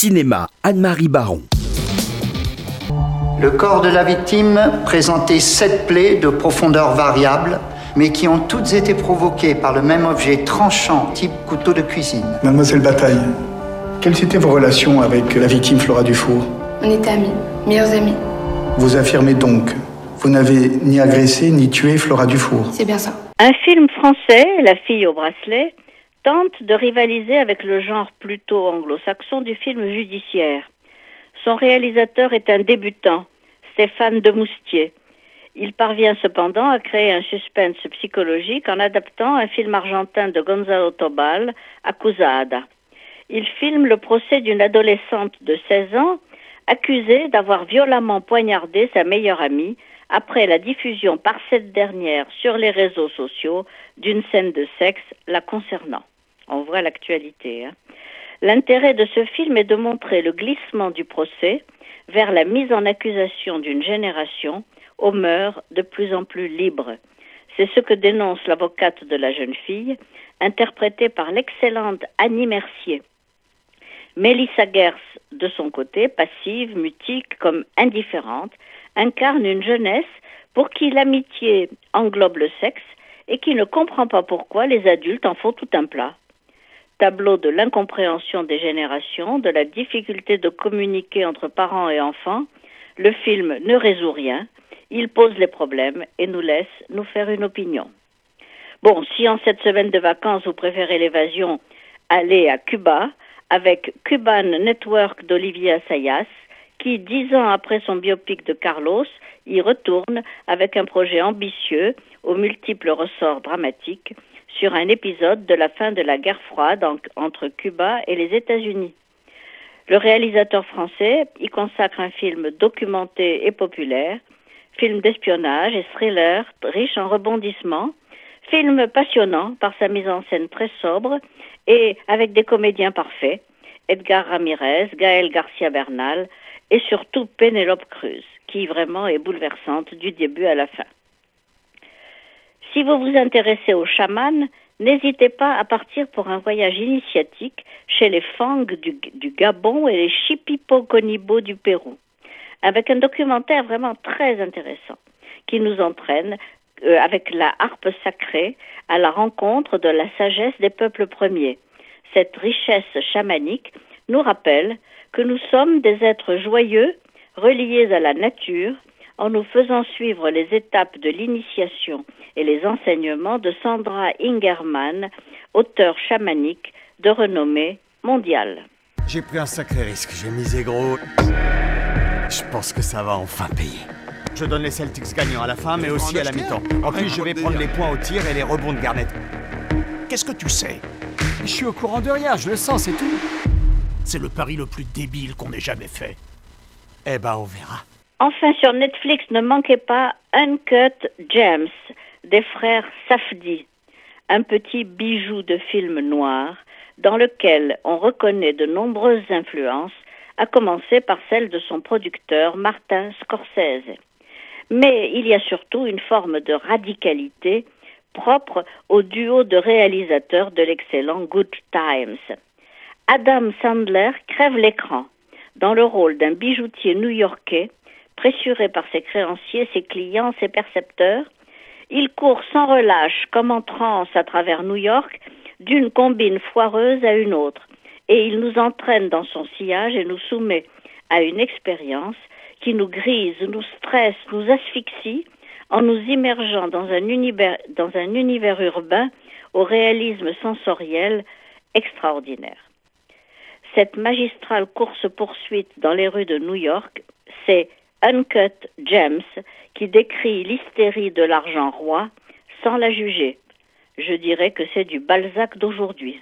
Cinéma, Anne-Marie Baron. Le corps de la victime présentait sept plaies de profondeur variable, mais qui ont toutes été provoquées par le même objet tranchant type couteau de cuisine. Mademoiselle Bataille, quelles étaient vos relations avec la victime Flora Dufour? On était amis, meilleurs amis. Vous affirmez donc, vous n'avez ni agressé ni tué Flora Dufour? C'est bien ça. Un film français, La fille au bracelet, tente de rivaliser avec le genre plutôt anglo-saxon du film judiciaire. Son réalisateur est un débutant, Stéphane Demoustier. Il parvient cependant à créer un suspense psychologique en adaptant un film argentin de Gonzalo Tobal, Acusada. Il filme le procès d'une adolescente de 16 ans accusée d'avoir violemment poignardé sa meilleure amie après la diffusion par cette dernière sur les réseaux sociaux d'une scène de sexe la concernant. On voit l'actualité. Hein. L'intérêt de ce film est de montrer le glissement du procès vers la mise en accusation d'une génération aux mœurs de plus en plus libres. C'est ce que dénonce l'avocate de la jeune fille, interprétée par l'excellente Annie Mercier. Mélissa Gers, de son côté, passive, mutique, comme indifférente, incarne une jeunesse pour qui l'amitié englobe le sexe et qui ne comprend pas pourquoi les adultes en font tout un plat tableau de l'incompréhension des générations, de la difficulté de communiquer entre parents et enfants, le film ne résout rien, il pose les problèmes et nous laisse nous faire une opinion. Bon, si en cette semaine de vacances vous préférez l'évasion, allez à Cuba avec Cuban Network d'Olivier Assayas, qui, dix ans après son biopic de Carlos, y retourne avec un projet ambitieux aux multiples ressorts dramatiques sur un épisode de la fin de la guerre froide entre Cuba et les États-Unis. Le réalisateur français y consacre un film documenté et populaire, film d'espionnage et thriller riche en rebondissements, film passionnant par sa mise en scène très sobre et avec des comédiens parfaits, Edgar Ramirez, Gaël Garcia Bernal et surtout Penelope Cruz, qui vraiment est bouleversante du début à la fin. Si vous vous intéressez aux chamans, n'hésitez pas à partir pour un voyage initiatique chez les Fang du, Gabon et les Shipipo du Pérou, avec un documentaire vraiment très intéressant qui nous entraîne euh, avec la harpe sacrée à la rencontre de la sagesse des peuples premiers. Cette richesse chamanique nous rappelle que nous sommes des êtres joyeux, reliés à la nature, en nous faisant suivre les étapes de l'initiation et les enseignements de Sandra Ingerman, auteure chamanique de renommée mondiale. J'ai pris un sacré risque, j'ai misé gros. Je pense que ça va enfin payer. Je donne les Celtics gagnants à la fin, mais aussi à la mi-temps. En plus, je vais prendre les points au tir et les rebonds de Garnett. Qu'est-ce que tu sais? Je suis au courant de rien, je le sens, c'est tout. C'est le pari le plus débile qu'on ait jamais fait. Eh ben, on verra. Enfin, sur Netflix, ne manquez pas Uncut Gems des frères Safdi, un petit bijou de film noir dans lequel on reconnaît de nombreuses influences, à commencer par celle de son producteur Martin Scorsese. Mais il y a surtout une forme de radicalité propre au duo de réalisateurs de l'excellent Good Times. Adam Sandler crève l'écran dans le rôle d'un bijoutier new-yorkais pressuré par ses créanciers, ses clients, ses percepteurs. Il court sans relâche, comme en transe à travers New York, d'une combine foireuse à une autre, et il nous entraîne dans son sillage et nous soumet à une expérience qui nous grise, nous stresse, nous asphyxie, en nous immergeant dans un univers, dans un univers urbain au réalisme sensoriel extraordinaire. Cette magistrale course-poursuite dans les rues de New York, c'est Uncut Gems qui décrit l'hystérie de l'argent roi sans la juger. Je dirais que c'est du Balzac d'aujourd'hui.